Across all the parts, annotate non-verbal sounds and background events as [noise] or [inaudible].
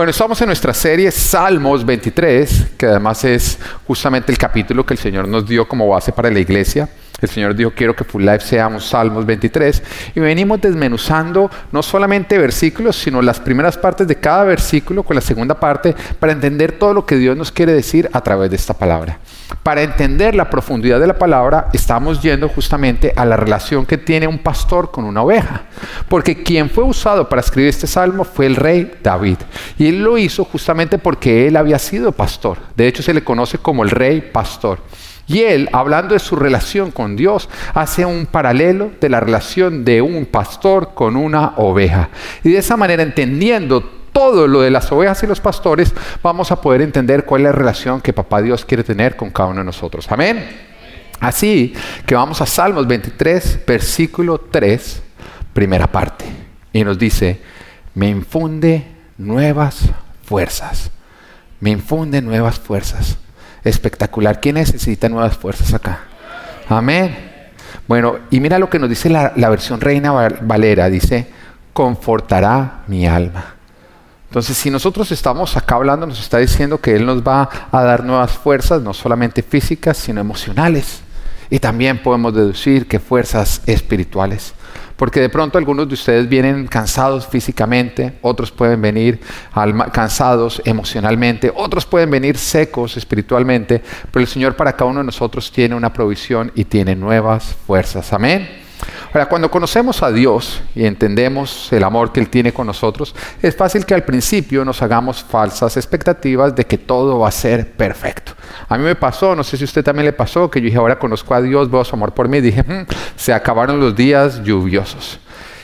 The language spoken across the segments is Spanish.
Bueno, estamos en nuestra serie Salmos 23, que además es justamente el capítulo que el Señor nos dio como base para la iglesia. El Señor dijo, quiero que Full Life seamos Salmos 23. Y venimos desmenuzando no solamente versículos, sino las primeras partes de cada versículo con la segunda parte para entender todo lo que Dios nos quiere decir a través de esta palabra. Para entender la profundidad de la palabra, estamos yendo justamente a la relación que tiene un pastor con una oveja. Porque quien fue usado para escribir este salmo fue el rey David. Y él lo hizo justamente porque él había sido pastor. De hecho, se le conoce como el rey pastor. Y él, hablando de su relación con Dios, hace un paralelo de la relación de un pastor con una oveja. Y de esa manera, entendiendo todo lo de las ovejas y los pastores, vamos a poder entender cuál es la relación que Papá Dios quiere tener con cada uno de nosotros. Amén. Así que vamos a Salmos 23, versículo 3, primera parte. Y nos dice, me infunde nuevas fuerzas. Me infunde nuevas fuerzas espectacular. ¿Quién necesita nuevas fuerzas acá? Amén. Bueno, y mira lo que nos dice la, versión Reina Valera. Dice, confortará mi alma. Entonces, si nosotros estamos acá hablando, nos está diciendo que Él nos va a dar nuevas fuerzas, no solamente físicas, sino emocionales. Y también podemos deducir que fuerzas espirituales. Porque de pronto algunos de ustedes vienen cansados físicamente, otros pueden venir cansados emocionalmente, otros pueden venir secos espiritualmente, pero el Señor para cada uno de nosotros tiene una provisión y tiene nuevas fuerzas. Amén. Ahora, cuando conocemos a Dios y entendemos el amor que Él tiene con nosotros, es fácil que al principio nos hagamos falsas expectativas de que todo va a ser perfecto. A mí me pasó, no sé si usted también le pasó, que yo dije, ahora conozco a Dios, veo su amor por mí, y dije, hmm, se acabaron los días lluviosos.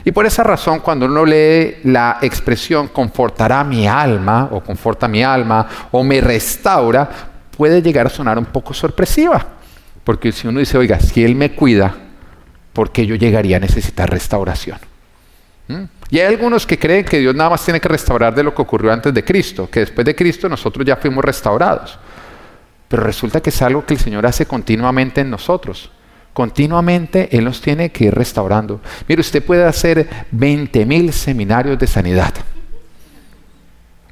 Y por esa razón, cuando uno lee la expresión confortará mi alma, o conforta mi alma, o me restaura, puede llegar a sonar un poco sorpresiva. Porque si uno dice, oiga, si Él me cuida, ¿por qué yo llegaría a necesitar restauración? ¿Mm? Y hay algunos que creen que Dios nada más tiene que restaurar de lo que ocurrió antes de Cristo, que después de Cristo nosotros ya fuimos restaurados. Pero resulta que es algo que el Señor hace continuamente en nosotros. Continuamente Él nos tiene que ir restaurando. Mire, usted puede hacer 20 mil seminarios de sanidad.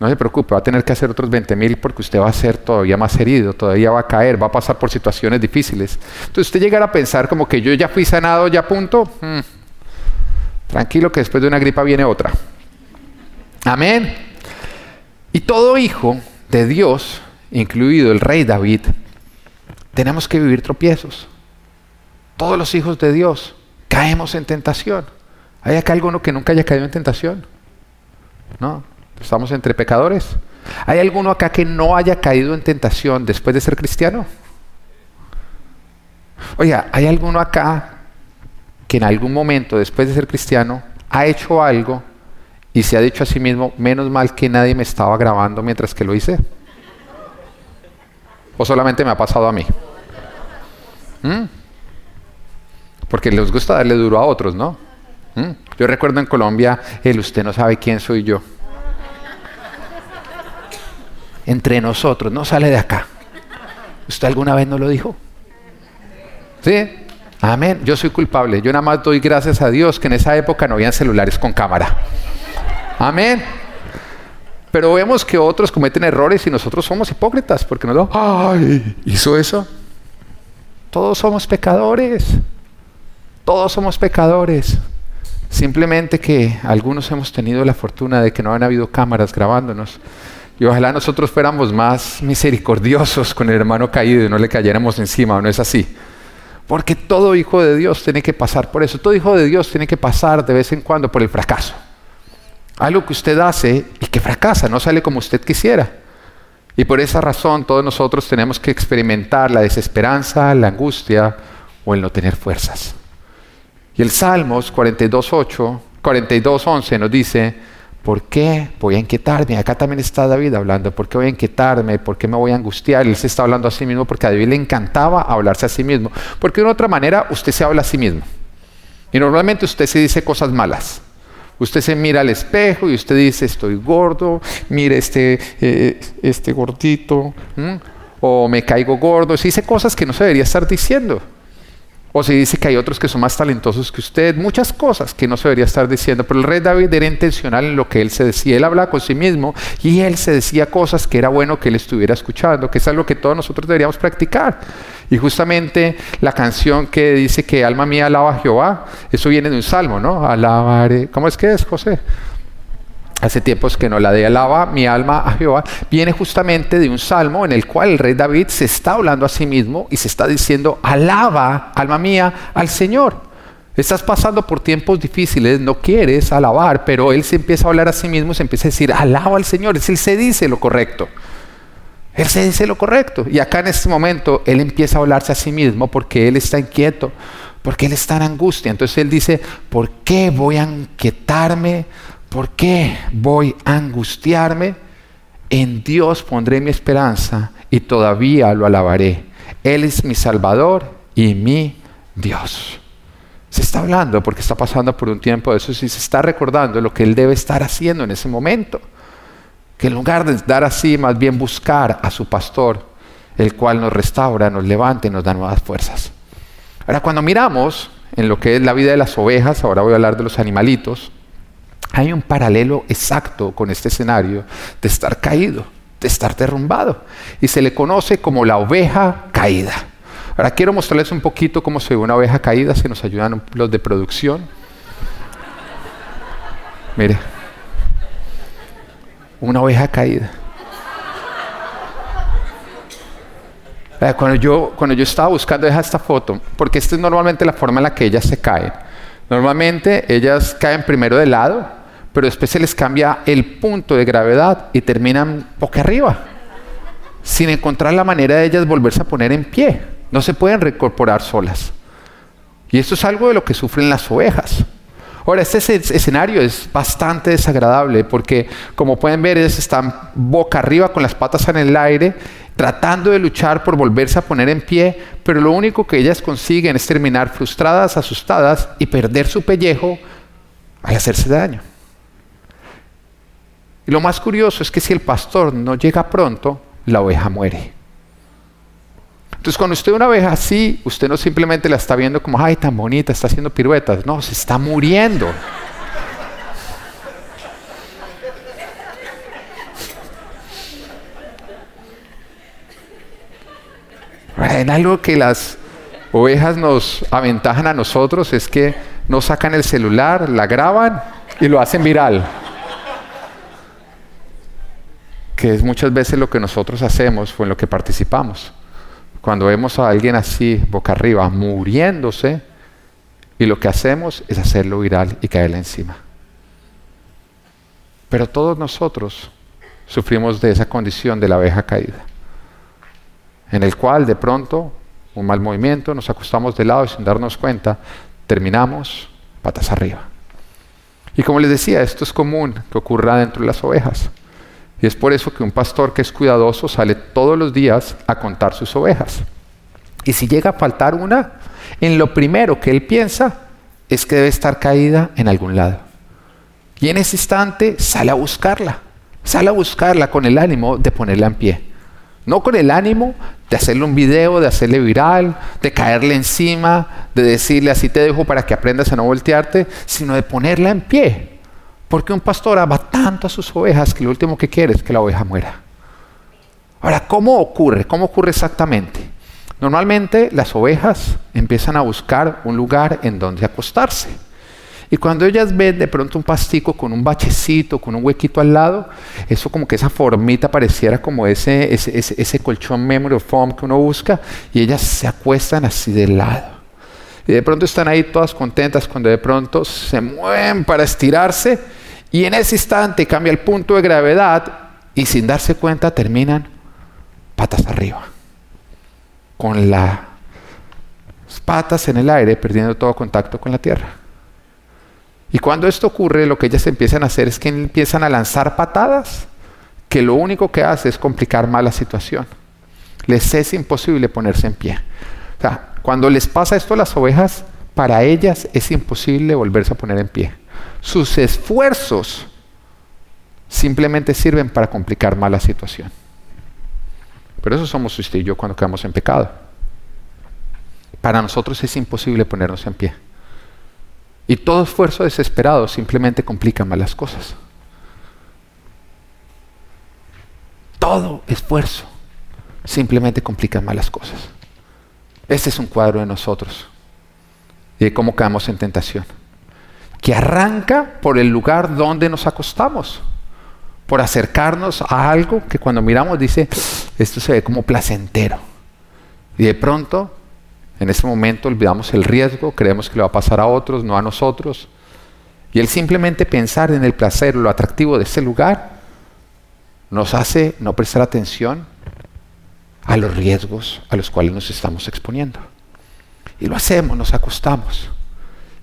No se preocupe, va a tener que hacer otros 20 mil porque usted va a ser todavía más herido, todavía va a caer, va a pasar por situaciones difíciles. Entonces usted llegará a pensar como que yo ya fui sanado, ya punto. Hmm. Tranquilo que después de una gripa viene otra. Amén. Y todo hijo de Dios, incluido el rey David, tenemos que vivir tropiezos. Todos los hijos de Dios caemos en tentación. ¿Hay acá alguno que nunca haya caído en tentación? No. Estamos entre pecadores. ¿Hay alguno acá que no haya caído en tentación después de ser cristiano? Oiga, ¿hay alguno acá que en algún momento después de ser cristiano ha hecho algo y se ha dicho a sí mismo, menos mal que nadie me estaba grabando mientras que lo hice? ¿O solamente me ha pasado a mí? ¿Mm? Porque les gusta darle duro a otros, ¿no? ¿Mm? Yo recuerdo en Colombia el usted no sabe quién soy yo entre nosotros, no sale de acá. ¿Usted alguna vez no lo dijo? ¿Sí? Amén. Yo soy culpable. Yo nada más doy gracias a Dios que en esa época no habían celulares con cámara. Amén. Pero vemos que otros cometen errores y nosotros somos hipócritas porque nos ay, ¿hizo eso? Todos somos pecadores. Todos somos pecadores. Simplemente que algunos hemos tenido la fortuna de que no han habido cámaras grabándonos. Y ojalá nosotros fuéramos más misericordiosos con el hermano caído y no le cayéramos encima, ¿o no es así? Porque todo hijo de Dios tiene que pasar por eso. Todo hijo de Dios tiene que pasar de vez en cuando por el fracaso. Algo que usted hace y que fracasa, no sale como usted quisiera. Y por esa razón todos nosotros tenemos que experimentar la desesperanza, la angustia o el no tener fuerzas. Y el Salmos 42.8, 42.11 nos dice, ¿Por qué voy a inquietarme? Acá también está David hablando. ¿Por qué voy a inquietarme? ¿Por qué me voy a angustiar? Él se está hablando a sí mismo porque a David le encantaba hablarse a sí mismo. Porque de otra manera usted se habla a sí mismo. Y normalmente usted se dice cosas malas. Usted se mira al espejo y usted dice, estoy gordo, mire este, eh, este gordito, o me caigo gordo. Se dice cosas que no se debería estar diciendo. O si dice que hay otros que son más talentosos que usted, muchas cosas que no se debería estar diciendo. Pero el rey David era intencional en lo que él se decía. Él hablaba con sí mismo y él se decía cosas que era bueno que él estuviera escuchando, que es algo que todos nosotros deberíamos practicar. Y justamente la canción que dice que alma mía alaba a Jehová, eso viene de un salmo, ¿no? Alabaré. ¿Cómo es que es, José? Hace tiempos que no la de alaba mi alma a Jehová, viene justamente de un salmo en el cual el rey David se está hablando a sí mismo y se está diciendo, alaba, alma mía, al Señor. Estás pasando por tiempos difíciles, no quieres alabar, pero él se empieza a hablar a sí mismo, se empieza a decir, alaba al Señor, él se dice lo correcto. Él se dice lo correcto. Y acá en este momento él empieza a hablarse a sí mismo porque él está inquieto, porque él está en angustia. Entonces él dice, ¿por qué voy a inquietarme? ¿Por qué voy a angustiarme? En Dios pondré mi esperanza y todavía lo alabaré. Él es mi Salvador y mi Dios. Se está hablando porque está pasando por un tiempo de eso y se está recordando lo que Él debe estar haciendo en ese momento. Que en lugar de dar así, más bien buscar a su pastor, el cual nos restaura, nos levanta y nos da nuevas fuerzas. Ahora, cuando miramos en lo que es la vida de las ovejas, ahora voy a hablar de los animalitos, hay un paralelo exacto con este escenario de estar caído, de estar derrumbado. Y se le conoce como la oveja caída. Ahora quiero mostrarles un poquito cómo se ve una oveja caída, si nos ayudan los de producción. Mire, una oveja caída. Cuando yo, cuando yo estaba buscando esta foto, porque esta es normalmente la forma en la que ellas se caen. Normalmente ellas caen primero de lado, pero después se les cambia el punto de gravedad y terminan boca arriba, sin encontrar la manera de ellas volverse a poner en pie. No se pueden recorporar solas. Y esto es algo de lo que sufren las ovejas. Ahora, este escenario es bastante desagradable porque, como pueden ver, ellas están boca arriba con las patas en el aire, tratando de luchar por volverse a poner en pie, pero lo único que ellas consiguen es terminar frustradas, asustadas y perder su pellejo al hacerse daño. Y lo más curioso es que si el pastor no llega pronto, la oveja muere. Entonces cuando usted ve una oveja así, usted no simplemente la está viendo como, ay, tan bonita, está haciendo piruetas. No, se está muriendo. En algo que las ovejas nos aventajan a nosotros es que no sacan el celular, la graban y lo hacen viral que es muchas veces lo que nosotros hacemos o en lo que participamos. Cuando vemos a alguien así, boca arriba, muriéndose, y lo que hacemos es hacerlo viral y caerle encima. Pero todos nosotros sufrimos de esa condición de la abeja caída, en el cual de pronto, un mal movimiento, nos acostamos de lado y sin darnos cuenta, terminamos patas arriba. Y como les decía, esto es común que ocurra dentro de las ovejas. Y es por eso que un pastor que es cuidadoso sale todos los días a contar sus ovejas. Y si llega a faltar una, en lo primero que él piensa es que debe estar caída en algún lado. Y en ese instante sale a buscarla. Sale a buscarla con el ánimo de ponerla en pie. No con el ánimo de hacerle un video, de hacerle viral, de caerle encima, de decirle así te dejo para que aprendas a no voltearte, sino de ponerla en pie. Porque un pastor ama tanto a sus ovejas que lo último que quiere es que la oveja muera. Ahora, ¿cómo ocurre? ¿Cómo ocurre exactamente? Normalmente las ovejas empiezan a buscar un lugar en donde acostarse. Y cuando ellas ven de pronto un pastico con un bachecito, con un huequito al lado, eso como que esa formita pareciera como ese, ese, ese colchón memory foam que uno busca, y ellas se acuestan así de lado. Y de pronto están ahí todas contentas cuando de pronto se mueven para estirarse y en ese instante cambia el punto de gravedad y sin darse cuenta terminan patas arriba. Con las patas en el aire perdiendo todo contacto con la tierra. Y cuando esto ocurre, lo que ellas empiezan a hacer es que empiezan a lanzar patadas, que lo único que hace es complicar más la situación. Les es imposible ponerse en pie. O sea, cuando les pasa esto a las ovejas, para ellas es imposible volverse a poner en pie sus esfuerzos simplemente sirven para complicar más la situación. Pero eso somos usted y yo cuando quedamos en pecado. para nosotros es imposible ponernos en pie. Y todo esfuerzo desesperado simplemente complica más las cosas. Todo esfuerzo simplemente complica más las cosas. Este es un cuadro de nosotros y de cómo caemos en tentación. Que arranca por el lugar donde nos acostamos, por acercarnos a algo que cuando miramos dice, esto se ve como placentero. Y de pronto en ese momento olvidamos el riesgo, creemos que le va a pasar a otros, no a nosotros. Y el simplemente pensar en el placer, lo atractivo de ese lugar, nos hace no prestar atención a los riesgos a los cuales nos estamos exponiendo. Y lo hacemos, nos acostamos.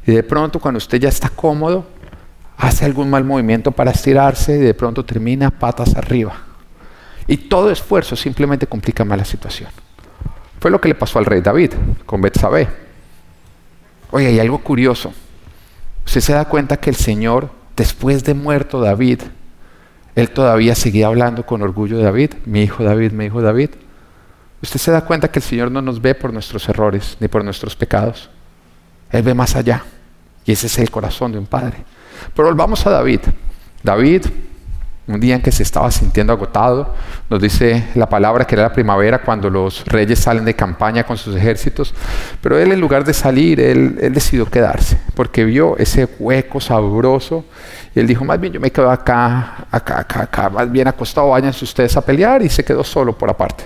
Y de pronto cuando usted ya está cómodo, hace algún mal movimiento para estirarse y de pronto termina patas arriba. Y todo esfuerzo simplemente complica más la situación. Fue lo que le pasó al rey David con Betsabé. Oye, hay algo curioso. Usted se da cuenta que el Señor, después de muerto David, él todavía seguía hablando con orgullo de David, mi hijo David, mi hijo David. Usted se da cuenta que el Señor no nos ve por nuestros errores ni por nuestros pecados. Él ve más allá. Y ese es el corazón de un padre. Pero volvamos a David. David un día en que se estaba sintiendo agotado, nos dice la palabra que era la primavera cuando los reyes salen de campaña con sus ejércitos, pero él en lugar de salir, él, decidió quedarse, porque vio ese hueco sabroso y él dijo, más bien yo me quedo acá, acá, acá, acá, más bien acostado, váyanse ustedes a pelear y se quedó solo por aparte.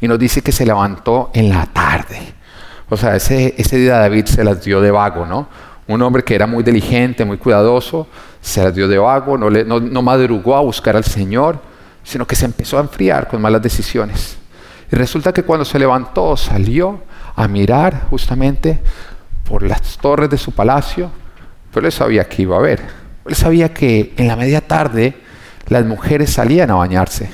Y nos dice que se levantó en la tarde. O sea, ese, ese día David se las dio de vago, ¿no? Un hombre que era muy diligente, muy cuidadoso, se dio de vago, no, no, madrugó a buscar al Señor, sino que se empezó a enfriar con malas decisiones. Y resulta que cuando se levantó, salió a mirar justamente por las torres de su palacio, pero él sabía que iba a ver. Él sabía que en la media tarde las mujeres salían a bañarse,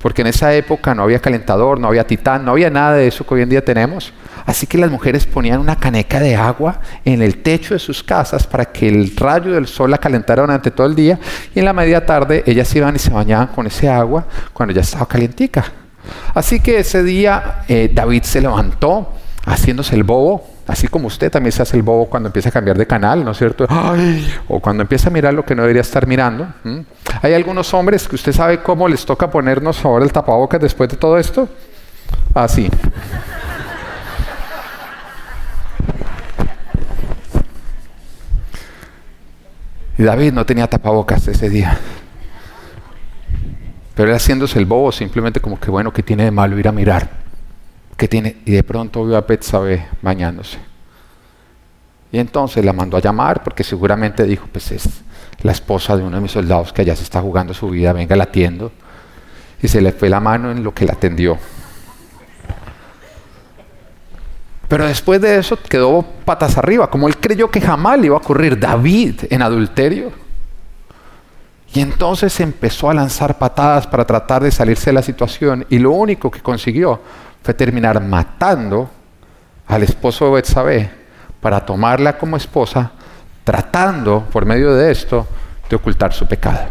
porque en esa época no había calentador, no había titán, no había nada de eso que hoy en día tenemos. Así que las mujeres ponían una caneca de agua en el techo de sus casas para que el rayo del sol la calentara durante todo el día y en la media tarde ellas iban y se bañaban con ese agua cuando ya estaba calientica. Así que ese día eh, David se levantó haciéndose el bobo, así como usted también se hace el bobo cuando empieza a cambiar de canal, ¿no es cierto? o cuando empieza a mirar lo que no debería estar mirando. Hay algunos hombres que usted sabe cómo les toca ponernos ahora el tapabocas después de todo esto. Así. Y David no tenía tapabocas ese día. Pero él haciéndose el bobo, simplemente como que bueno, ¿qué tiene de malo ir a mirar? ¿Qué tiene? Y de pronto vio a Betsabe bañándose. Y entonces la mandó a llamar porque seguramente dijo, pues es la esposa de uno de mis soldados que allá se está jugando su vida, venga, la atiendo. Y se le fue la mano en lo que la atendió. Pero después de eso quedó patas arriba, como él creyó que jamás le iba a ocurrir David en adulterio. Y entonces empezó a lanzar patadas para tratar de salirse de la situación y lo único que consiguió terminar matando al esposo de Betsabé para tomarla como esposa, tratando por medio de esto de ocultar su pecado.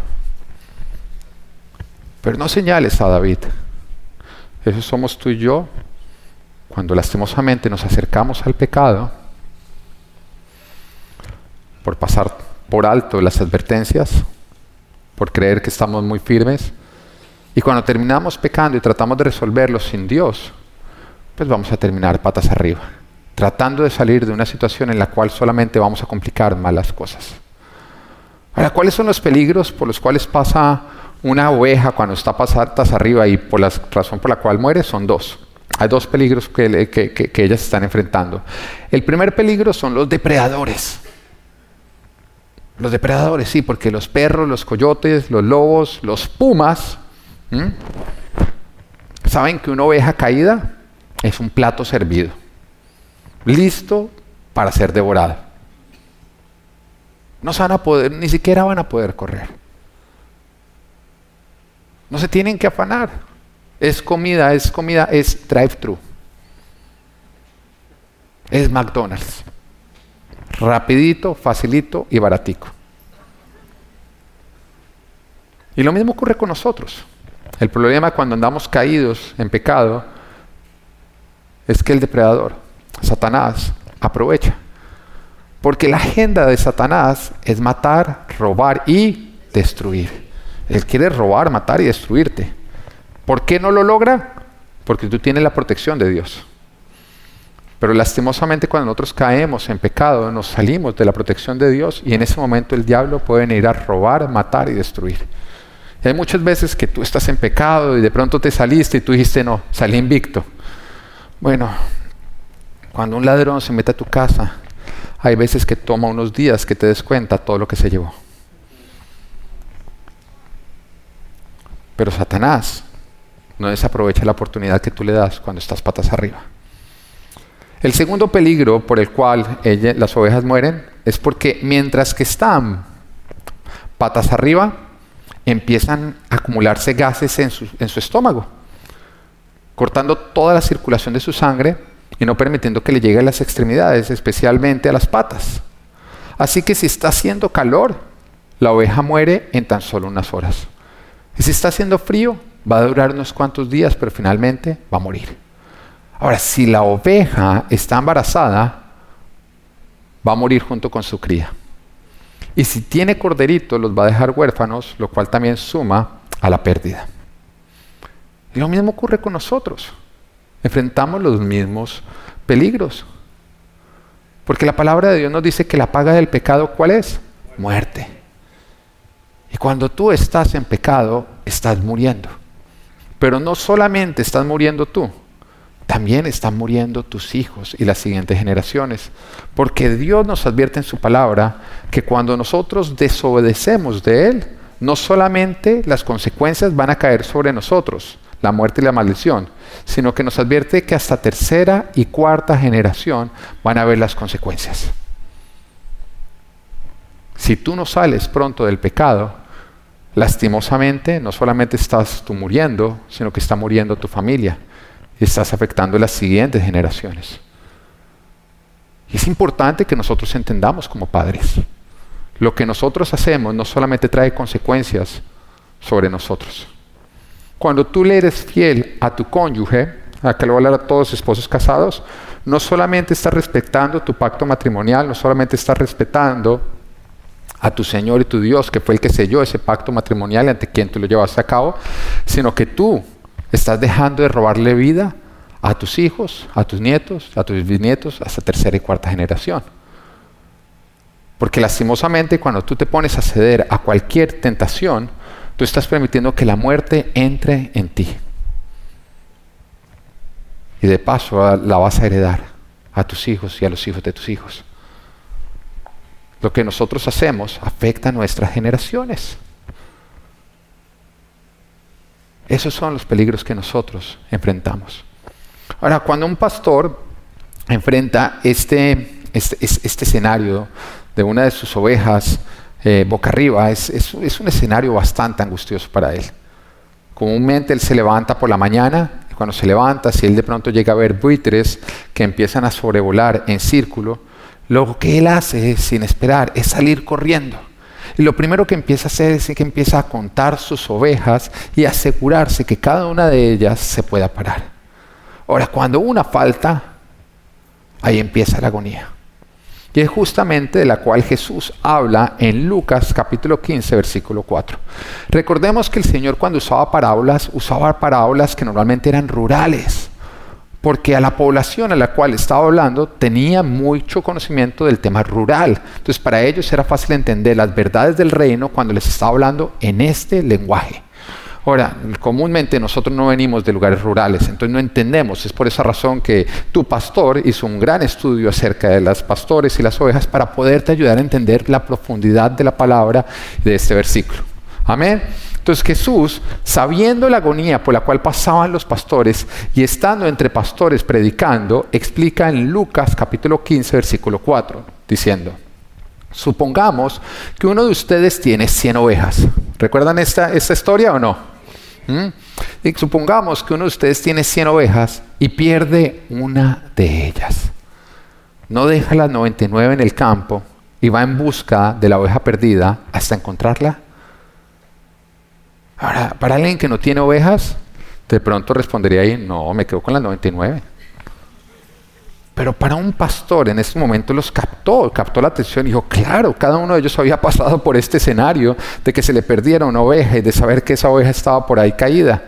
Pero no señales a David. Eso somos tú y yo cuando lastimosamente nos acercamos al pecado, por pasar por alto las advertencias, por creer que estamos muy firmes, y cuando terminamos pecando y tratamos de resolverlo sin Dios, pues vamos a terminar patas arriba, tratando de salir de una situación en la cual solamente vamos a complicar más las cosas. Ahora, ¿cuáles son los peligros por los cuales pasa una oveja cuando está patas arriba y por la razón por la cual muere? Son dos. Hay dos peligros que, que, ellas están enfrentando. El primer peligro son los depredadores. Los depredadores, sí, porque los perros, los coyotes, los lobos, los pumas, saben que una oveja caída es un plato servido, listo para ser devorado. No se van a poder, ni siquiera van a poder correr. No se tienen que afanar. Es comida, es comida, es drive-thru. Es McDonald's. Rapidito, facilito y baratico. Y lo mismo ocurre con nosotros. El problema cuando andamos caídos en pecado es que el depredador Satanás aprovecha. Porque la agenda de Satanás es matar, robar y destruir. Él quiere robar, matar y destruirte. ¿Por qué no lo logra? Porque tú tienes la protección de Dios. Pero lastimosamente cuando nosotros caemos en pecado, nos salimos de la protección de Dios y en ese momento el diablo puede venir a robar, matar y destruir. hay muchas veces que tú estás en pecado y de pronto te saliste y tú dijiste, no, salí invicto. Bueno, cuando un ladrón se mete a tu casa, hay veces que toma unos días que te des cuenta todo lo que se llevó. Pero Satanás no desaprovecha la oportunidad que tú le das cuando estás patas arriba. El segundo peligro por el cual las ovejas mueren es porque mientras que están patas arriba, empiezan a acumularse gases en su, estómago, cortando toda la circulación de su sangre y no permitiendo que le llegue a las extremidades, especialmente a las patas. Así que si está haciendo calor, la oveja muere en tan solo unas horas. Y si está haciendo frío, va a durar unos cuantos días, pero finalmente va a morir. Ahora, si la oveja está embarazada, va a morir junto con su cría. Y si tiene corderitos, los va a dejar huérfanos, lo cual también suma a la pérdida. Y lo mismo ocurre con nosotros enfrentamos los mismos peligros. Porque la palabra de Dios nos dice que la paga del pecado, ¿cuál es? Muerte. Y cuando tú estás en pecado, estás muriendo. Pero no solamente estás muriendo tú, también están muriendo tus hijos y las siguientes generaciones. Porque Dios nos advierte en su palabra que cuando nosotros desobedecemos de Él, no solamente las consecuencias van a caer sobre nosotros, la muerte y la maldición, sino que nos advierte que hasta tercera y cuarta generación van a ver las consecuencias. Si tú no sales pronto del pecado, lastimosamente no solamente estás tú muriendo, sino que está muriendo tu familia y estás afectando las siguientes generaciones. Es importante que nosotros entendamos como padres. Lo que nosotros hacemos no solamente trae consecuencias sobre nosotros, cuando tú le eres fiel a tu cónyuge, a que lo voy a hablar a todos los esposos casados, no solamente estás respetando tu pacto matrimonial, no solamente estás respetando a tu Señor y tu Dios, que fue el que selló ese pacto matrimonial ante quien tú lo llevaste a cabo, sino que tú estás dejando de robarle vida a tus hijos, a tus nietos, a tus bisnietos, hasta tercera y cuarta generación. Porque lastimosamente cuando tú te pones a ceder a cualquier tentación, Tú estás permitiendo que la muerte entre en ti. Y de paso la vas a heredar a tus hijos y a los hijos de tus hijos. Lo que nosotros hacemos afecta a nuestras generaciones. Esos son los peligros que nosotros enfrentamos. Ahora, cuando un pastor enfrenta este, este, este escenario de una de sus ovejas eh, boca arriba, es, es, un escenario bastante angustioso para él. Comúnmente él se levanta por la mañana y cuando se levanta, si él de pronto llega a ver buitres que empiezan a sobrevolar en círculo, lo que él hace sin esperar es salir corriendo. Y lo primero que empieza a hacer es que empieza a contar sus ovejas y asegurarse que cada una de ellas se pueda parar. Ahora, cuando una falta, ahí empieza la agonía. Y es justamente de la cual Jesús habla en Lucas capítulo 15, versículo 4. Recordemos que el Señor cuando usaba parábolas, usaba parábolas que normalmente eran rurales, porque a la población a la cual estaba hablando tenía mucho conocimiento del tema rural. Entonces para ellos era fácil entender las verdades del reino cuando les estaba hablando en este lenguaje. Ahora, comúnmente nosotros no venimos de lugares rurales, entonces no entendemos. Es por esa razón que tu pastor hizo un gran estudio acerca de las pastores y las ovejas para poderte ayudar a entender la profundidad de la palabra de este versículo. Amén. Entonces Jesús, sabiendo la agonía por la cual pasaban los pastores y estando entre pastores predicando, explica en Lucas capítulo 15, versículo 4, diciendo, supongamos que uno de ustedes tiene 100 ovejas. ¿Recuerdan esta, esta historia o no? ¿Mm? Y supongamos que uno de ustedes tiene 100 ovejas y pierde una de ellas. No deja las 99 en el campo y va en busca de la oveja perdida hasta encontrarla. Ahora, para alguien que no tiene ovejas, de pronto respondería ahí, no, me quedo con las 99. Pero para un pastor en ese momento los captó, captó la atención y dijo, claro, cada uno de ellos había pasado por este escenario de que se le perdiera una oveja y de saber que esa oveja estaba por ahí caída.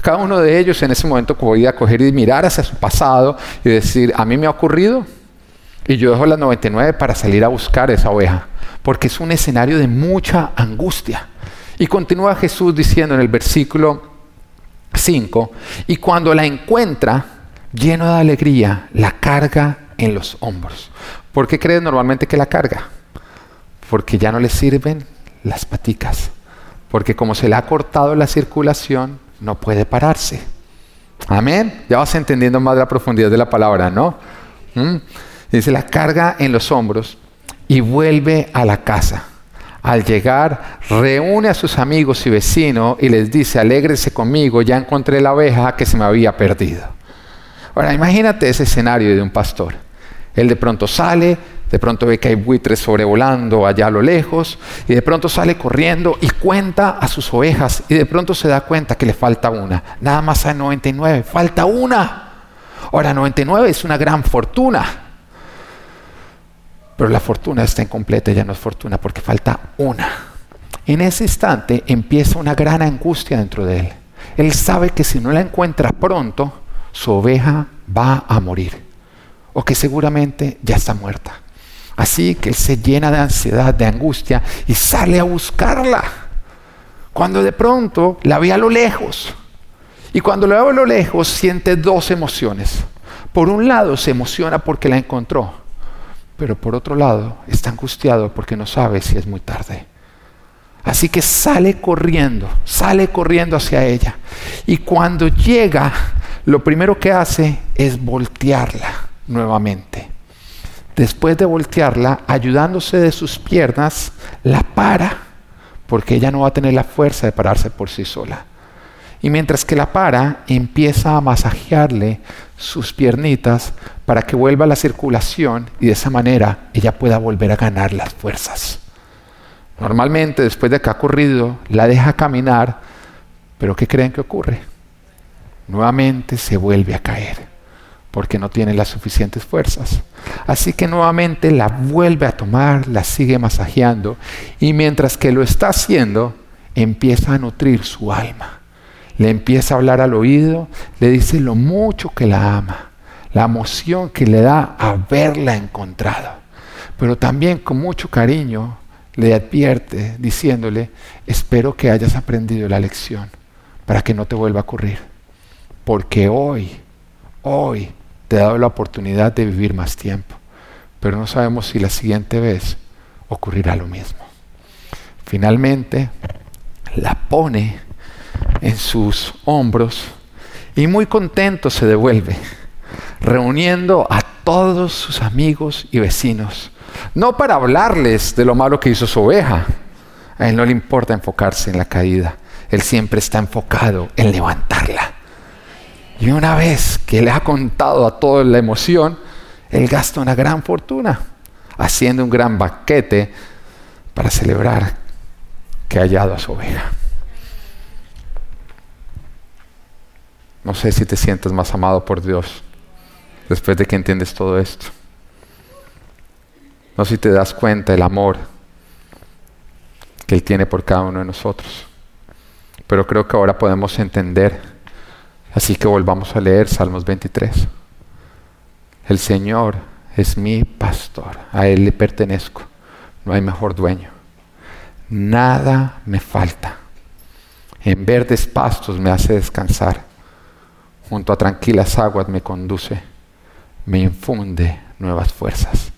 Cada uno de ellos en ese momento podía coger y mirar hacia su pasado y decir, a mí me ha ocurrido y yo dejo las 99 para salir a buscar esa oveja, porque es un escenario de mucha angustia. Y continúa Jesús diciendo en el versículo 5, y cuando la encuentra, lleno de alegría, la carga en los hombros. ¿Por qué crees normalmente que la carga? Porque ya no le sirven las paticas. Porque como se le ha cortado la circulación, no puede pararse. Amén. Ya vas entendiendo más la profundidad de la palabra, ¿no? ¿Mm? Dice, la carga en los hombros y vuelve a la casa. Al llegar, reúne a sus amigos y vecinos y les dice, alégrese conmigo, ya encontré la oveja que se me había perdido. Ahora, imagínate ese escenario de un pastor. Él de pronto sale, de pronto ve que hay buitres sobrevolando allá a lo lejos y de pronto sale corriendo y cuenta a sus ovejas y de pronto se da cuenta que le falta una. Nada más hay 99, falta una. Ahora 99 es una gran fortuna. Pero la fortuna está incompleta, ya no es fortuna porque falta una. En ese instante empieza una gran angustia dentro de él. Él sabe que si no la encuentra pronto, su oveja va a morir o que seguramente ya está muerta. Así que él se llena de ansiedad, de angustia y sale a buscarla. Cuando de pronto la ve a lo lejos. Y cuando la ve a lo lejos siente dos emociones. Por un lado se emociona porque la encontró, pero por otro lado está angustiado porque no sabe si es muy tarde. Así que sale corriendo, sale corriendo hacia ella. Y cuando llega, lo primero que hace es voltearla nuevamente. Después de voltearla, ayudándose de sus piernas, la para, porque ella no va a tener la fuerza de pararse por sí sola. Y mientras que la para, empieza a masajearle sus piernitas para que vuelva la circulación y de esa manera ella pueda volver a ganar las fuerzas. Normalmente, después de que ha ocurrido, la deja caminar, pero ¿qué creen que ocurre? Nuevamente se vuelve a caer porque no tiene las suficientes fuerzas. Así que nuevamente la vuelve a tomar, la sigue masajeando y mientras que lo está haciendo, empieza a nutrir su alma. Le empieza a hablar al oído, le dice lo mucho que la ama, la emoción que le da haberla encontrado. Pero también con mucho cariño le advierte diciéndole, espero que hayas aprendido la lección para que no te vuelva a ocurrir. Porque hoy, hoy te ha dado la oportunidad de vivir más tiempo, pero no sabemos si la siguiente vez ocurrirá lo mismo. Finalmente, la pone en sus hombros y muy contento se devuelve, reuniendo a todos sus amigos y vecinos, no para hablarles de lo malo que hizo su oveja, a él no le importa enfocarse en la caída, él siempre está enfocado en levantarla. Y una vez que le ha contado a toda la emoción, él gasta una gran fortuna haciendo un gran banquete para celebrar que ha hallado a su oveja. No sé si te sientes más amado por Dios después de que entiendes todo esto. No sé si te das cuenta del amor que Él tiene por cada uno de nosotros. Pero creo que ahora podemos entender Así que volvamos a leer Salmos 23. El Señor es mi pastor, a Él le pertenezco, no hay mejor dueño. Nada me falta. En verdes pastos me hace descansar, junto a tranquilas aguas me conduce, me infunde nuevas fuerzas.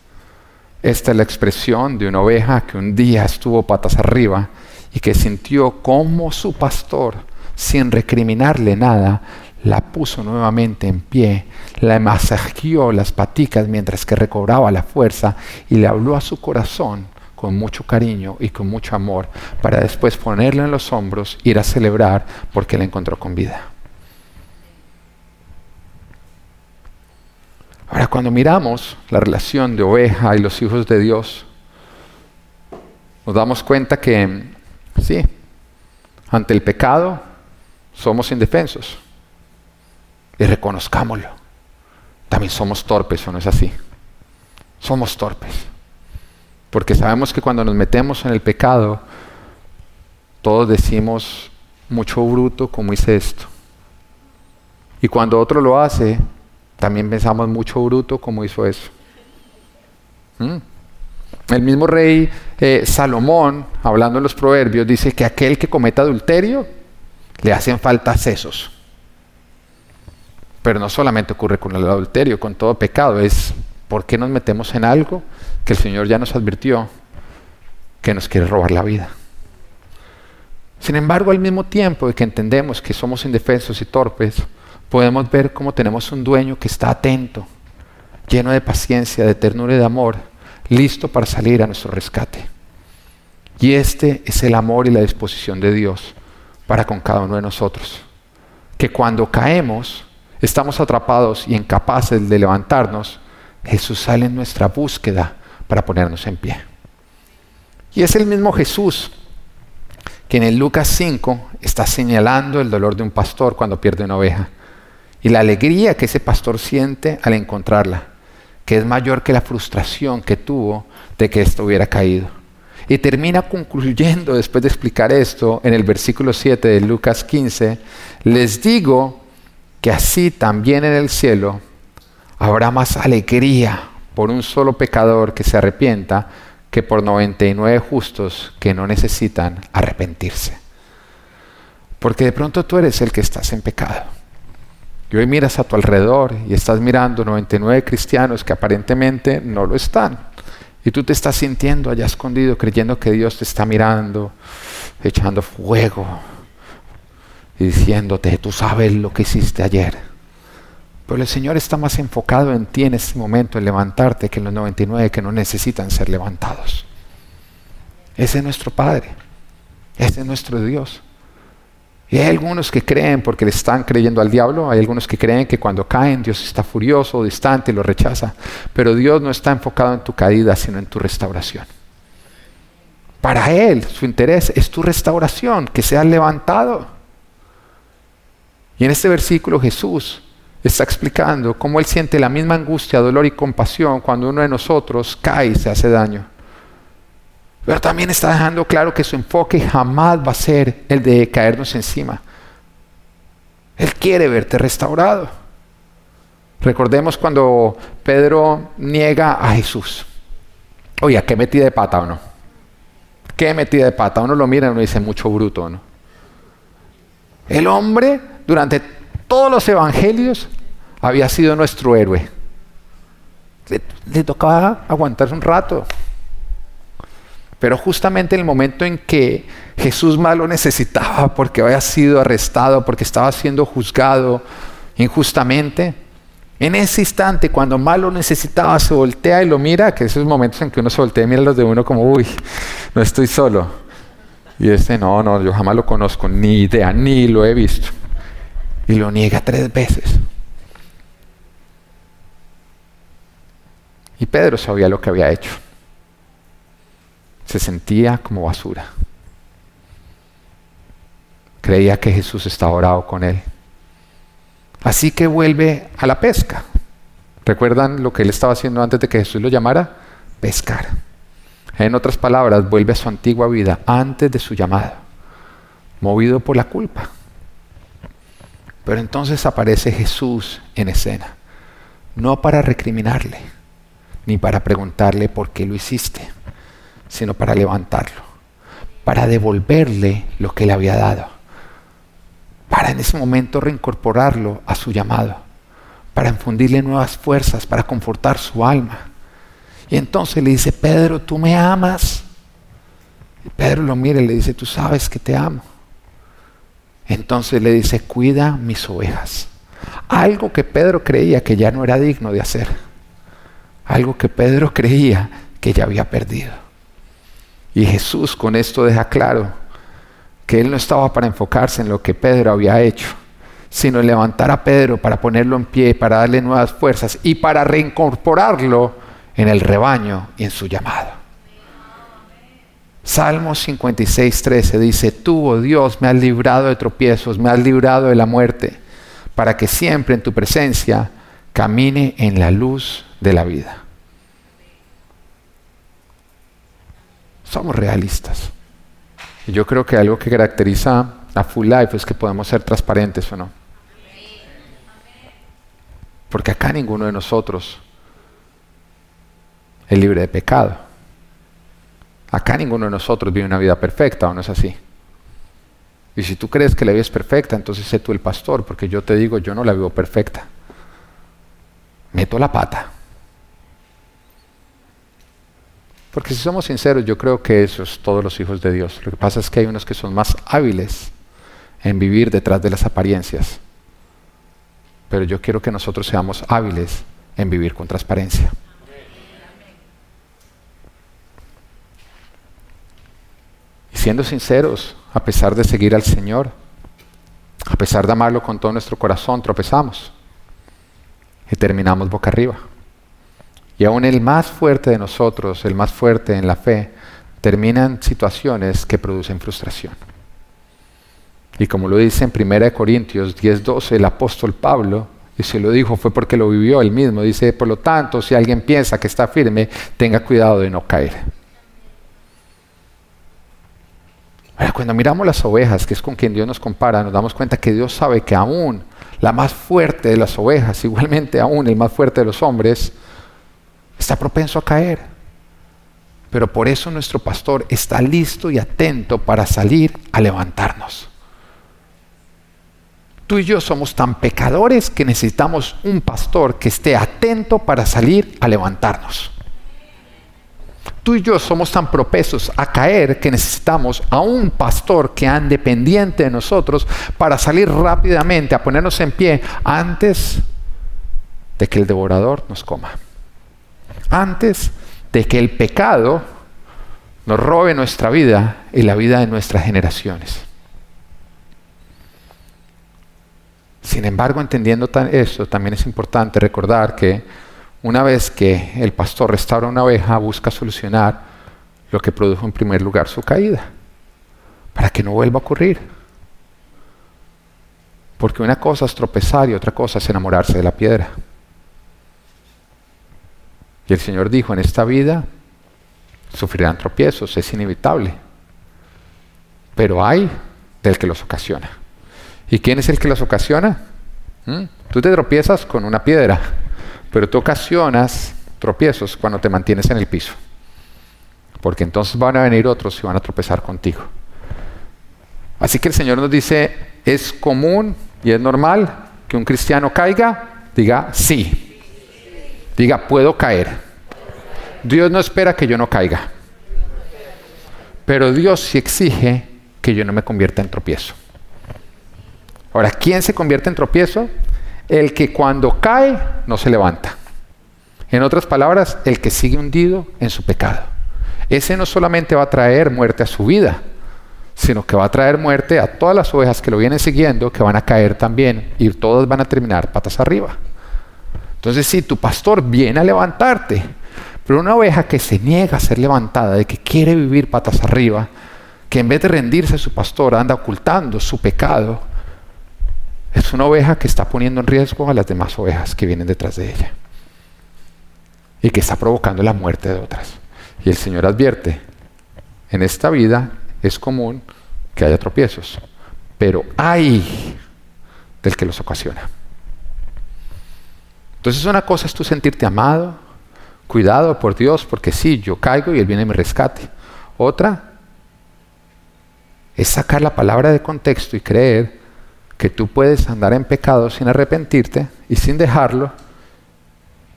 Esta es la expresión de una oveja que un día estuvo patas arriba y que sintió como su pastor, sin recriminarle nada, la puso nuevamente en pie, la masajeó las paticas mientras que recobraba la fuerza y le habló a su corazón con mucho cariño y con mucho amor para después ponerle en los hombros, ir a celebrar porque la encontró con vida. Ahora, cuando miramos la relación de oveja y los hijos de Dios, nos damos cuenta que, sí, ante el pecado somos indefensos y reconozcámoslo. también somos torpes, ¿o no es así? Somos torpes. Porque sabemos que cuando nos metemos en el pecado, todos decimos, mucho bruto como hice esto. Y cuando otro lo hace, también pensamos mucho bruto como hizo eso. ¿Mm? El mismo rey eh, Salomón, hablando en los proverbios, dice que aquel que cometa adulterio le hacen falta sesos. Pero no solamente ocurre con el adulterio, con todo pecado, es por qué nos metemos en algo que el Señor ya nos advirtió que nos quiere robar la vida. Sin embargo, al mismo tiempo de que entendemos que somos indefensos y torpes, podemos ver cómo tenemos un dueño que está atento, lleno de paciencia, de ternura y de amor, listo para salir a nuestro rescate. Y este es el amor y la disposición de Dios para con cada uno de nosotros. Que cuando caemos, estamos atrapados y incapaces de levantarnos, Jesús sale en nuestra búsqueda para ponernos en pie. Y es el mismo Jesús que en el Lucas 5 está señalando el dolor de un pastor cuando pierde una oveja y la alegría que ese pastor siente al encontrarla, que es mayor que la frustración que tuvo de que esto hubiera caído. Y termina concluyendo, después de explicar esto, en el versículo 7 de Lucas 15, les digo que así también en el cielo habrá más alegría por un solo pecador que se arrepienta que por 99 justos que no necesitan arrepentirse. Porque de pronto tú eres el que estás en pecado. Y hoy miras a tu alrededor y estás mirando 99 cristianos que aparentemente no lo están. Y tú te estás sintiendo allá escondido, creyendo que Dios te está mirando, echando fuego y diciéndote, tú sabes lo que hiciste ayer. Pero el Señor está más enfocado en ti en este momento, en levantarte, que en los 99 que no necesitan ser levantados. Ese es nuestro Padre. Ese es nuestro Dios. Y hay algunos que creen, porque le están creyendo al diablo, hay algunos que creen que cuando caen Dios está furioso, distante y lo rechaza. Pero Dios no está enfocado en tu caída, sino en tu restauración. Para Él, su interés es tu restauración, que seas levantado. Y en este versículo Jesús está explicando cómo Él siente la misma angustia, dolor y compasión cuando uno de nosotros cae y se hace daño. Pero también está dejando claro que su enfoque jamás va a ser el de caernos encima. Él quiere verte restaurado. Recordemos cuando Pedro niega a Jesús. Oye, ¿qué metida de pata o no? ¿Qué metida de pata? Uno lo mira y uno dice mucho bruto, ¿no? El hombre durante todos los evangelios había sido nuestro héroe. Le, tocaba aguantarse un rato. Pero justamente en el momento en que Jesús más lo necesitaba porque había sido arrestado, porque estaba siendo juzgado injustamente, en ese instante, cuando más lo necesitaba, se voltea y lo mira, que esos momentos en que uno se voltea y mira los de uno como, uy, no estoy solo. Y este, no, no, yo jamás lo conozco, ni idea, ni lo he visto y lo niega tres veces. Y Pedro sabía lo que había hecho. Se sentía como basura. Creía que Jesús estaba orado con él. Así que vuelve a la pesca. ¿Recuerdan lo que él estaba haciendo antes de que Jesús lo llamara? Pescar. En otras palabras, vuelve a su antigua vida antes de su llamado, movido por la culpa. Pero entonces aparece Jesús en escena, no para recriminarle, ni para preguntarle por qué lo hiciste, sino para levantarlo, para devolverle lo que le había dado, para en ese momento reincorporarlo a su llamado, para infundirle nuevas fuerzas, para confortar su alma. Y entonces le dice, Pedro, tú me amas. Pedro lo mira y le dice, tú sabes que te amo. Entonces le dice, cuida mis ovejas. Algo que Pedro creía que ya no era digno de hacer. Algo que Pedro creía que ya había perdido. Y Jesús con esto deja claro que él no estaba para enfocarse en lo que Pedro había hecho, sino en levantar a Pedro para ponerlo en pie, para darle nuevas fuerzas y para reincorporarlo en el rebaño y en su llamado. Salmos 56, 13 dice, tú, oh Dios, me has librado de tropiezos, me has librado de la muerte, para que siempre en tu presencia camine en la luz de la vida. Somos realistas. Y yo creo que algo que caracteriza a Full Life es que podemos ser transparentes o no. Porque acá ninguno de nosotros es libre de pecado. Acá ninguno de nosotros vive una vida perfecta, ¿o no es así? Y si tú crees que la vida es perfecta, entonces sé tú el pastor, porque yo te digo, yo no la vivo perfecta. Meto la pata. Porque si somos sinceros, yo creo que eso es todos los hijos de Dios. Lo que pasa es que hay unos que son más hábiles en vivir detrás de las apariencias. Pero yo quiero que nosotros seamos hábiles en vivir con transparencia. Siendo sinceros, a pesar de seguir al Señor, a pesar de amarlo con todo nuestro corazón, tropezamos y terminamos boca arriba. Y aún el más fuerte de nosotros, el más fuerte en la fe, termina en situaciones que producen frustración. Y como lo dice en 1 Corintios 10:12 el apóstol Pablo, y se lo dijo fue porque lo vivió él mismo, dice, por lo tanto, si alguien piensa que está firme, tenga cuidado de no caer. Cuando miramos las ovejas, que es con quien Dios nos compara, nos damos cuenta que Dios sabe que aún la más fuerte de las ovejas, [laughs] igualmente aún el más fuerte de los hombres, está propenso a caer. Pero por eso nuestro pastor está listo y atento para salir a levantarnos. Tú y yo somos tan pecadores que necesitamos un pastor que esté atento para salir a levantarnos. Tú y yo somos tan propensos a caer que necesitamos a un pastor que ande pendiente de nosotros para salir rápidamente, a ponernos en pie antes de que el devorador nos coma antes de que el pecado nos robe nuestra vida y la vida de nuestras generaciones. Sin embargo, entendiendo eso, también es importante recordar que una vez que el pastor restaura una oveja, busca solucionar lo que produjo en primer lugar su caída, para que no vuelva a ocurrir. Porque una cosa es tropezar y otra cosa es enamorarse de la piedra. Y el Señor dijo, en esta vida sufrirán tropiezos, es inevitable. Pero hay del que los ocasiona. ¿Y quién es el que los ocasiona? ¿Mm? Tú te tropiezas con una piedra, pero tú ocasionas tropiezos cuando te mantienes en el piso. Porque entonces van a venir otros y van a tropezar contigo. Así que el Señor nos dice, es común y es normal que un cristiano caiga, diga sí. Diga, puedo caer. Dios no espera que yo no caiga. Pero Dios sí exige que yo no me convierta en tropiezo. Ahora, ¿quién se convierte en tropiezo? El que cuando cae no se levanta. En otras palabras, el que sigue hundido en su pecado. Ese no solamente va a traer muerte a su vida, sino que va a traer muerte a todas las ovejas que lo vienen siguiendo, que van a caer también y todas van a terminar patas arriba. Entonces, si tu pastor viene a levantarte, pero una oveja que se niega a ser levantada, de que quiere vivir patas arriba, que en vez de rendirse a su pastor anda ocultando su pecado, es una oveja que está poniendo en riesgo a las demás ovejas que vienen detrás de ella y que está provocando la muerte de otras. Y el Señor advierte, en esta vida es común que haya tropiezos, pero hay del que los ocasiona. Entonces una cosa es tú sentirte amado, cuidado por Dios, porque sí, yo caigo y Él viene y me rescate. Otra es sacar la palabra de contexto y creer que tú puedes andar en pecado sin arrepentirte y sin dejarlo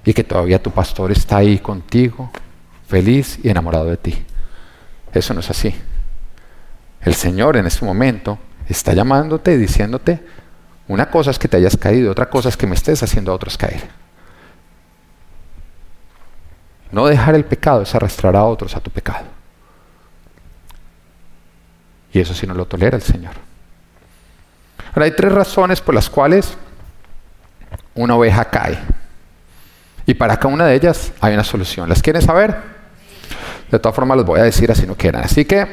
y que todavía tu pastor está ahí contigo, feliz y enamorado de ti. Eso no es así. El Señor en este momento está llamándote y diciéndote, una cosa es que te hayas caído, otra cosa es que me estés haciendo a otros caer. No dejar el pecado es arrastrar a otros a tu pecado. Y eso sí no lo tolera el Señor. Ahora hay tres razones por las cuales una oveja cae. Y para cada una de ellas hay una solución. ¿Las quieren saber? De todas formas, los voy a decir así no quieran. Así que,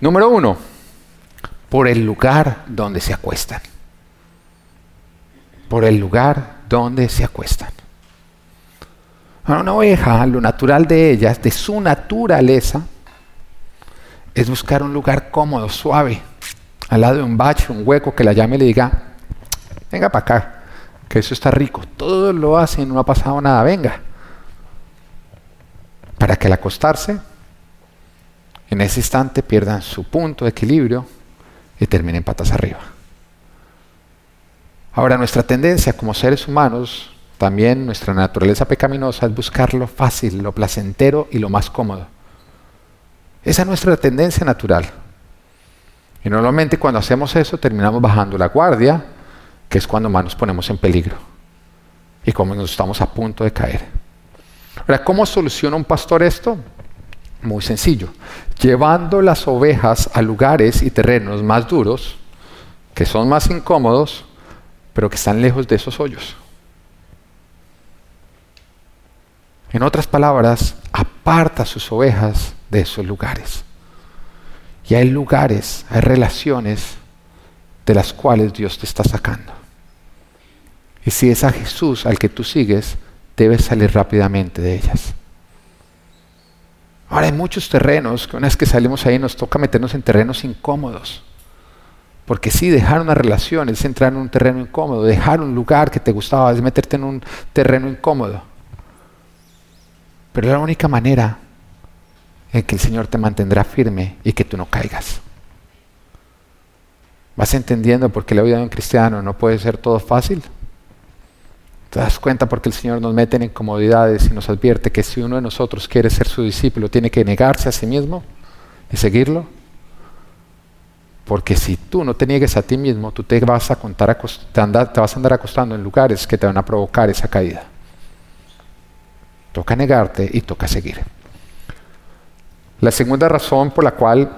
número uno, por el lugar donde se acuestan. por el lugar donde se acuestan. una oveja, lo natural de ellas, de su naturaleza, es buscar un lugar cómodo, suave, al lado de un bache, un hueco que la llame y le diga, venga para acá, que eso está rico. Todos lo hacen, no ha pasado nada, venga. Para que al acostarse, en ese instante pierdan su punto de equilibrio y terminen patas arriba. Ahora, nuestra tendencia como seres humanos, también nuestra naturaleza pecaminosa es buscar lo fácil, lo placentero y lo más cómodo. Esa es nuestra tendencia natural. Y normalmente cuando hacemos eso terminamos bajando la guardia, que es cuando más nos ponemos en peligro y como nos estamos a punto de caer. Ahora, ¿cómo soluciona un pastor esto? Muy sencillo. Llevando las ovejas a lugares y terrenos más duros, que son más incómodos, pero que están lejos de esos hoyos. En otras palabras, aparta sus ovejas de esos lugares. Y hay lugares, hay relaciones de las cuales Dios te está sacando. Y si es a Jesús al que tú sigues, debes salir rápidamente de ellas. Ahora hay muchos terrenos que una vez que salimos ahí nos toca meternos en terrenos incómodos. Porque sí, dejar una relación es entrar en un terreno incómodo, dejar un lugar que te gustaba es meterte en un terreno incómodo. Pero la única manera en que el Señor te mantendrá firme y que tú no caigas. ¿Vas entendiendo por qué la vida de un cristiano no puede ser todo fácil? ¿Te das cuenta porque el Señor nos mete en incomodidades y nos advierte que si uno de nosotros quiere ser su discípulo, tiene que negarse a sí mismo y seguirlo? Porque si tú no te niegues a ti mismo, tú te vas a, contar, te, te vas a andar acostando en lugares que te van a provocar esa caída. Toca negarte y toca seguir. La segunda razón por la cual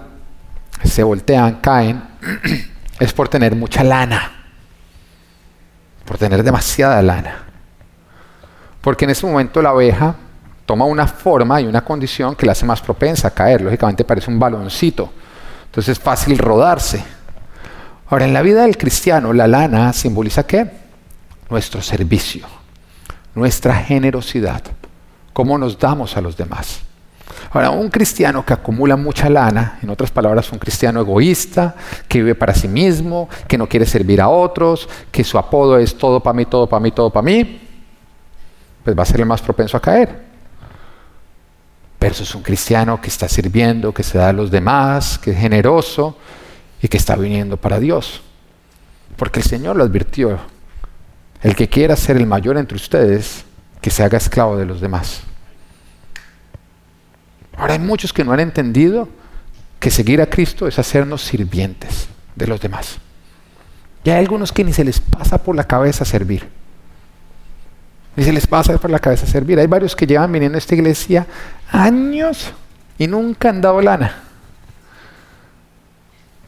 se voltean, caen, [clears throat] es por tener mucha lana por tener demasiada lana. Porque en ese momento la oveja toma una forma y una condición que la hace más propensa a caer. Lógicamente parece un baloncito. Entonces es fácil rodarse. Ahora, en la vida del cristiano, la lana simboliza qué? Nuestro servicio, nuestra generosidad, cómo nos damos a los demás. Ahora, un cristiano que acumula mucha lana, en otras palabras, un cristiano egoísta, que vive para sí mismo, que no quiere servir a otros, que su apodo es todo para mí, todo para mí, todo para mí, pues va a ser el más propenso a caer. Pero es un cristiano que está sirviendo, que se da a los demás, que es generoso y que está viniendo para Dios. Porque el Señor lo advirtió. El que quiera ser el mayor entre ustedes, que se haga esclavo de los demás. Ahora hay muchos que no han entendido que seguir a Cristo es hacernos sirvientes de los demás. Y hay algunos que ni se les pasa por la cabeza servir. Ni se les pasa por la cabeza servir. Hay varios que llevan viniendo a esta iglesia años y nunca han dado lana.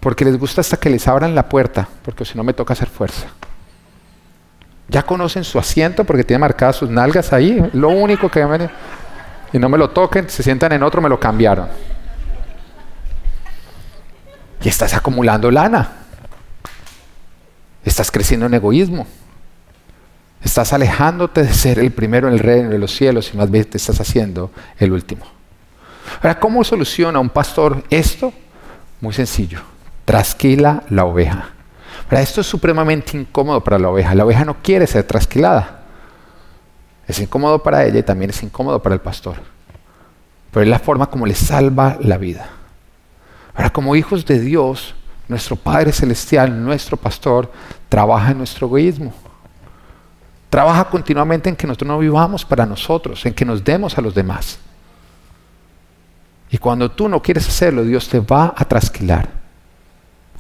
Porque les gusta hasta que les abran la puerta, porque si no me toca hacer fuerza. Ya conocen su asiento porque tiene marcadas sus nalgas ahí. Lo único que ven y no me lo toquen, se sientan en otro, me lo cambiaron. Y estás acumulando lana. Estás creciendo en egoísmo. Estás alejándote de ser el primero en el reino de los cielos y más bien te estás haciendo el último. Ahora, ¿cómo soluciona un pastor esto? Muy sencillo. Trasquila la oveja. Ahora, esto es supremamente incómodo para la oveja. La oveja no quiere ser trasquilada. Es incómodo para ella y también es incómodo para el pastor. Pero es la forma como le salva la vida. Ahora, como hijos de Dios, nuestro Padre Celestial, nuestro pastor, trabaja en nuestro egoísmo. Trabaja continuamente en que nosotros no vivamos para nosotros, en que nos demos a los demás. Y cuando tú no quieres hacerlo, Dios te va a trasquilar.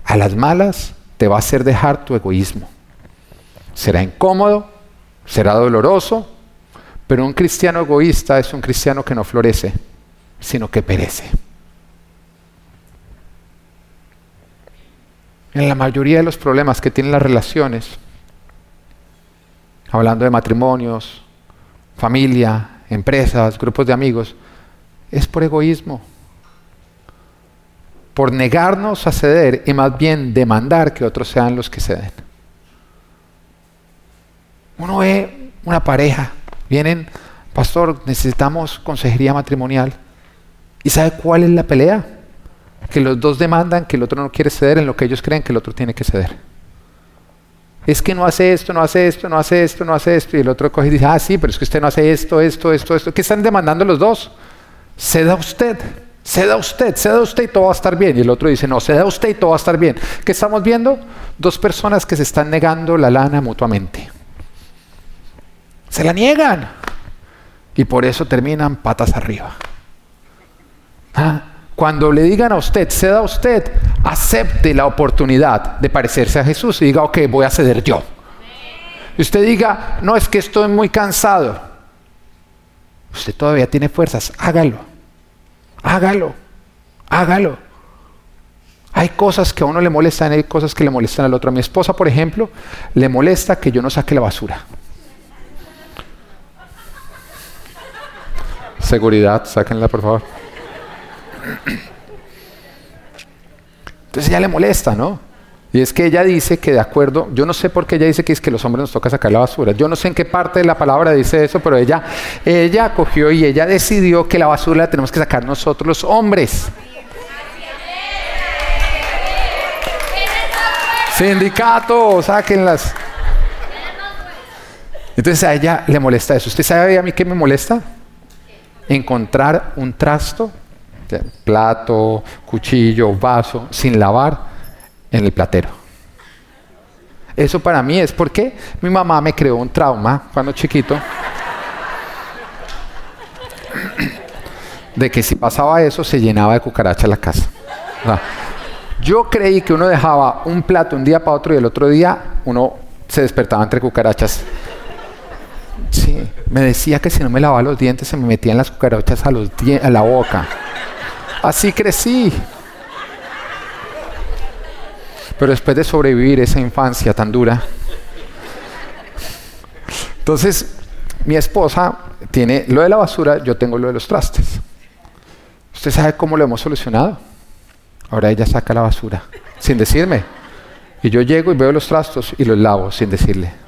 A las malas te va a hacer dejar tu egoísmo. Será incómodo, será doloroso, pero un cristiano egoísta es un cristiano que no florece, sino que perece. En la mayoría de los problemas que tienen las relaciones, hablando de matrimonios, familia, empresas, grupos de amigos, es por egoísmo, por negarnos a ceder y más bien demandar que otros sean los que ceden. Uno ve una pareja, vienen, pastor, necesitamos consejería matrimonial. ¿Y sabe cuál es la pelea? Que los dos demandan que el otro no quiere ceder en lo que ellos creen que el otro tiene que ceder. Es que no hace esto, no hace esto, no hace esto, no hace esto. Y el otro coge y dice, ah, sí, pero es que usted no hace esto, esto, esto, esto. ¿Qué están demandando los dos? Ceda usted, ceda usted, ceda usted y todo va a estar bien. Y el otro dice, no, ceda usted y todo va a estar bien. ¿Qué estamos viendo? Dos personas que se están negando la lana mutuamente. Se la niegan. Y por eso terminan patas arriba. ¿Ah? Cuando le digan a usted, ceda a usted, acepte la oportunidad de parecerse a Jesús y diga, ok, voy a ceder yo. Y usted diga, no, es que estoy muy cansado. Usted todavía tiene fuerzas, hágalo. Hágalo. Hágalo. Hay cosas que a uno le molestan, hay cosas que le molestan al otro. A mi esposa, por ejemplo, le molesta que yo no saque la basura. Seguridad, sáquenla por favor. Entonces ella le molesta, ¿no? Y es que ella dice que de acuerdo, yo no sé por qué ella dice que es que los hombres nos toca sacar la basura. Yo no sé en qué parte de la palabra dice eso, pero ella, ella cogió y ella decidió que la basura la tenemos que sacar nosotros los hombres. Sindicato, sáquenlas. Entonces a ella le molesta eso. ¿Usted sabe a mí qué me molesta? Encontrar un trasto plato, cuchillo, vaso, sin lavar en el platero. Eso para mí es porque mi mamá me creó un trauma cuando chiquito. de que si pasaba eso se llenaba de cucaracha la casa. yo creí que uno dejaba un plato un día para otro y el otro día uno se despertaba entre cucarachas. Sí, me decía que si no me lavaba los dientes se me metían las cucarachas a, la boca. Así crecí. Pero después de sobrevivir esa infancia tan dura, entonces mi esposa tiene lo de la basura, yo tengo lo de los trastes. ¿Usted sabe cómo lo hemos solucionado? Ahora ella saca la basura, sin decirme. Y yo llego y veo los trastos y los lavo sin decirle.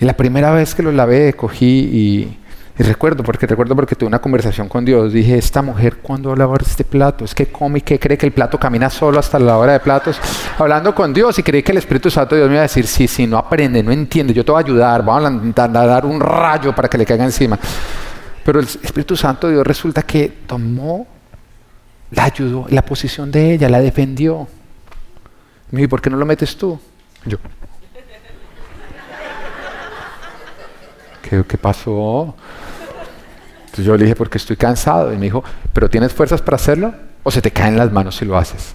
Y la primera vez que los lavé, cogí y y recuerdo, porque recuerdo porque tuve una conversación con Dios, dije, esta mujer, ¿cuándo va a lavar este plato? Es que come y que cree que el plato camina solo hasta la hora de platos. Hablando con Dios y creí que el Espíritu Santo de Dios me iba a decir, sí, sí, no aprende, no entiende, yo te voy a ayudar, vamos a dar un rayo para que le caiga encima. Pero el Espíritu Santo de Dios resulta que tomó, la ayudó, la posición de ella, la defendió. Me dijo, ¿por qué no lo metes tú? Yo. ¿Qué, pasó? yo le dije, porque estoy cansado. Y me dijo, ¿pero tienes fuerzas para hacerlo? ¿O se te caen las manos si lo haces?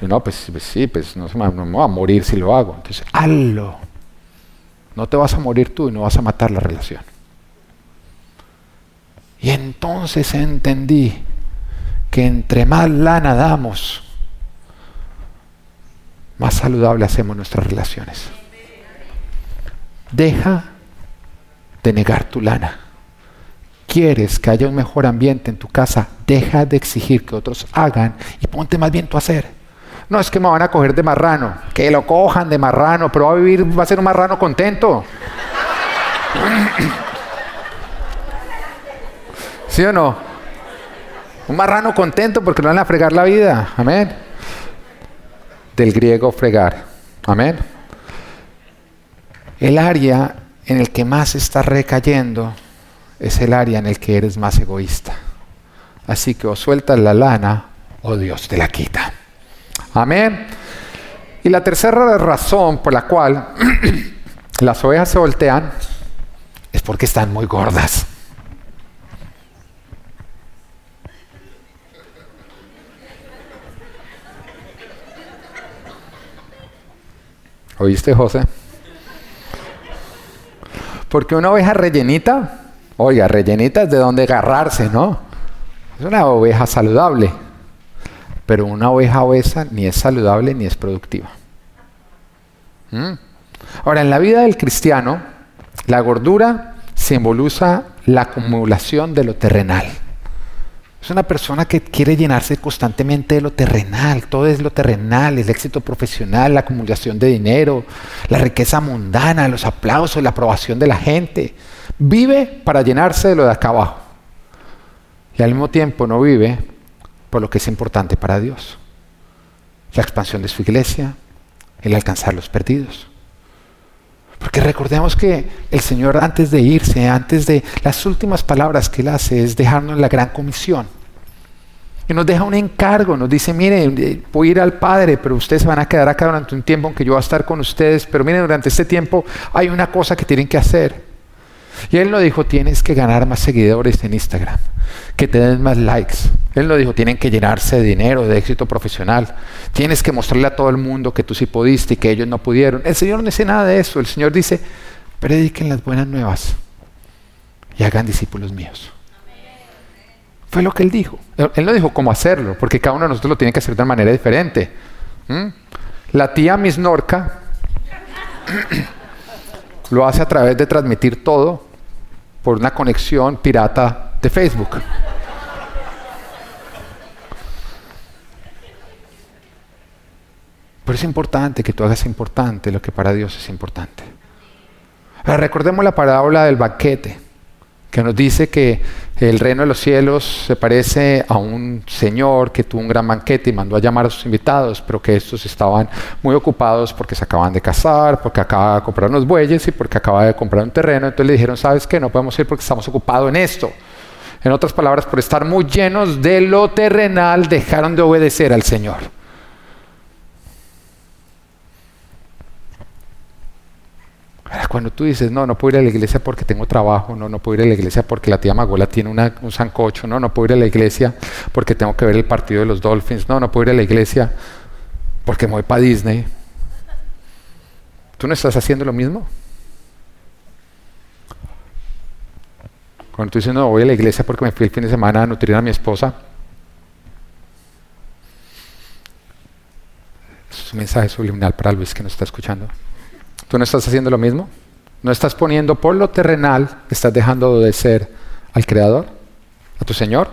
Y no, pues, pues sí, pues no, no me voy a morir si lo hago. Entonces, hazlo. No te vas a morir tú y no vas a matar la relación. Y entonces entendí que entre más lana damos, más saludable hacemos nuestras relaciones. Deja de negar tu lana quieres que haya un mejor ambiente en tu casa, deja de exigir que otros hagan y ponte más bien tú a hacer. No es que me van a coger de marrano, que lo cojan de marrano, pero va a vivir, va a ser un marrano contento. [clears throat] ¿Sí o no? Un marrano contento porque no van a fregar la vida. Amén. Del griego fregar. Amén. El área en el que más está recayendo es el área en el que eres más egoísta. Así que o sueltas la lana o Dios te la quita. Amén. Y la tercera razón por la cual [clears throat] las ovejas se voltean es porque están muy gordas. ¿Oíste, José? Porque una oveja rellenita Oiga, rellenita es de donde agarrarse, ¿no? Es una oveja saludable. Pero una oveja obesa ni es saludable ni es productiva. ¿Mm? Ahora, en la vida del cristiano, la gordura simboliza la acumulación de lo terrenal. Es una persona que quiere llenarse constantemente de lo terrenal. Todo es lo terrenal, el éxito profesional, la acumulación de dinero, la riqueza mundana, los aplausos, la aprobación de la gente. Vive para llenarse de lo de acá abajo. Y al mismo tiempo no vive por lo que es importante para Dios. La expansión de su iglesia, el alcanzar los perdidos. Porque recordemos que el Señor antes de irse, antes de las últimas palabras que Él hace es dejarnos la gran comisión. Y nos deja un encargo, nos dice, miren, eh, voy a ir al Padre, pero ustedes se van a quedar acá durante un tiempo, aunque yo voy a estar con ustedes, pero miren, durante este tiempo hay una cosa que tienen que hacer. Y él no dijo, tienes que ganar más seguidores en Instagram, que te den más likes. Él no dijo, tienen que llenarse de dinero, de éxito profesional. Tienes que mostrarle a todo el mundo que tú sí pudiste y que ellos no pudieron. El Señor no dice nada de eso. El Señor dice, prediquen las buenas nuevas y hagan discípulos míos. Fue lo que él dijo. Él no dijo cómo hacerlo, porque cada uno de nosotros lo tiene que hacer de manera diferente. ¿Mm? La tía Miss Norca [clears throat] lo hace a través de transmitir todo por una conexión pirata de Facebook. Pero es importante que tú hagas importante lo que para Dios es importante. Recordemos la parábola del banquete, que nos dice que el reino de los cielos se parece a un señor que tuvo un gran banquete y mandó a llamar a sus invitados, pero que estos estaban muy ocupados porque se acaban de casar, porque acaba de comprar unos bueyes y porque acaba de comprar un terreno. Entonces le dijeron, ¿sabes qué? No podemos ir porque estamos ocupados en esto. En otras palabras, por estar muy llenos de lo terrenal, dejaron de obedecer al Señor. Cuando tú dices, no, no puedo ir a la iglesia porque tengo trabajo, no, no puedo ir a la iglesia porque la tía Magola tiene un sancocho, no, no puedo ir a la iglesia porque tengo que ver el partido de los Dolphins, no, no puedo ir a la iglesia porque me voy para Disney. ¿Tú no estás haciendo lo mismo? Cuando tú dices, no, voy a la iglesia porque me fui el fin de semana a nutrir a mi esposa, es un mensaje subliminal para Luis que nos está escuchando. ¿Tú no estás haciendo lo mismo? ¿No estás poniendo por lo terrenal, estás dejando de ser al Creador, a tu Señor?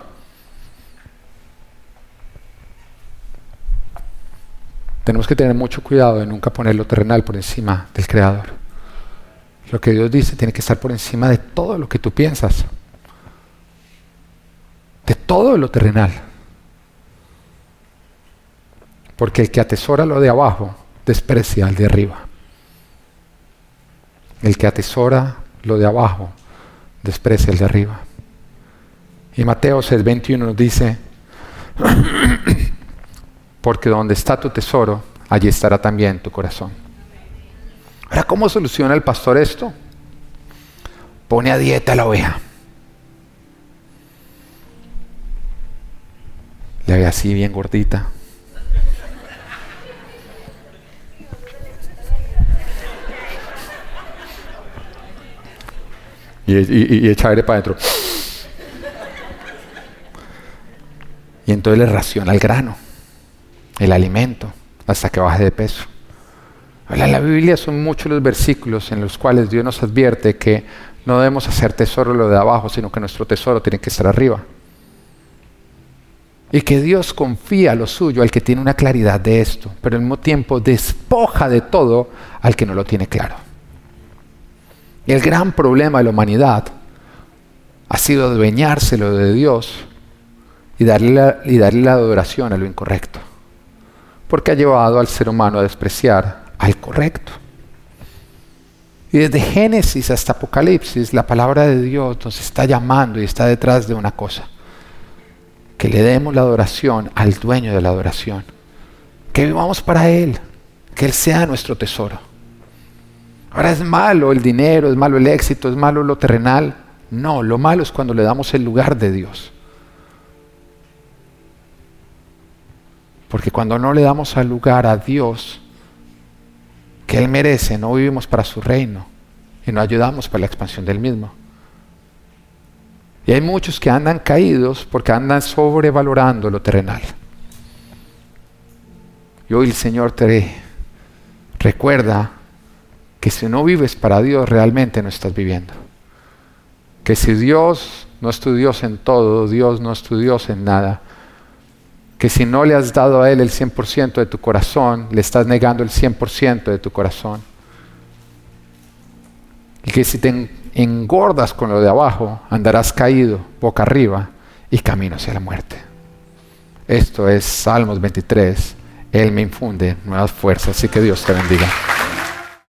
Tenemos que tener mucho cuidado de nunca poner lo terrenal por encima del Creador. Lo que Dios dice tiene que estar por encima de todo lo que tú piensas. De todo lo terrenal. Porque el que atesora lo de abajo desprecia al de arriba. El que atesora lo de abajo, desprecia el de arriba. Y Mateo 6:21 nos dice, [clears throat] porque donde está tu tesoro, allí estará también tu corazón. Ahora, ¿cómo soluciona el pastor esto? Pone a dieta a la oveja. Le ve así bien gordita. Y, echa aire para adentro. Y entonces le raciona el grano, el alimento, hasta que baje de peso. en la Biblia son muchos los versículos en los cuales Dios nos advierte que no debemos hacer tesoro lo de abajo, sino que nuestro tesoro tiene que estar arriba. Y que Dios confía lo suyo al que tiene una claridad de esto, pero al mismo tiempo despoja de todo al que no lo tiene claro. El gran problema de la humanidad ha sido adueñárselo de Dios y darle, la, y darle la adoración a lo incorrecto. Porque ha llevado al ser humano a despreciar al correcto. Y desde Génesis hasta Apocalipsis, la palabra de Dios nos está llamando y está detrás de una cosa. Que le demos la adoración al dueño de la adoración. Que vivamos para Él. Que Él sea nuestro tesoro. Ahora es malo el dinero, es malo el éxito, es malo lo terrenal. No, lo malo es cuando le damos el lugar de Dios. Porque cuando no le damos al lugar a Dios que Él merece, no vivimos para su reino y no ayudamos para la expansión del mismo. Y hay muchos que andan caídos porque andan sobrevalorando lo terrenal. Y hoy el Señor te recuerda que si no vives para Dios realmente no estás viviendo. Que si Dios no es tu Dios en todo, Dios no es tu Dios en nada. Que si no le has dado a Él el 100% de tu corazón, le estás negando el 100% de tu corazón. Y que si te engordas con lo de abajo, andarás caído boca arriba y camino hacia la muerte. Esto es Salmos 23. Él me infunde nuevas fuerzas. Así que Dios te bendiga.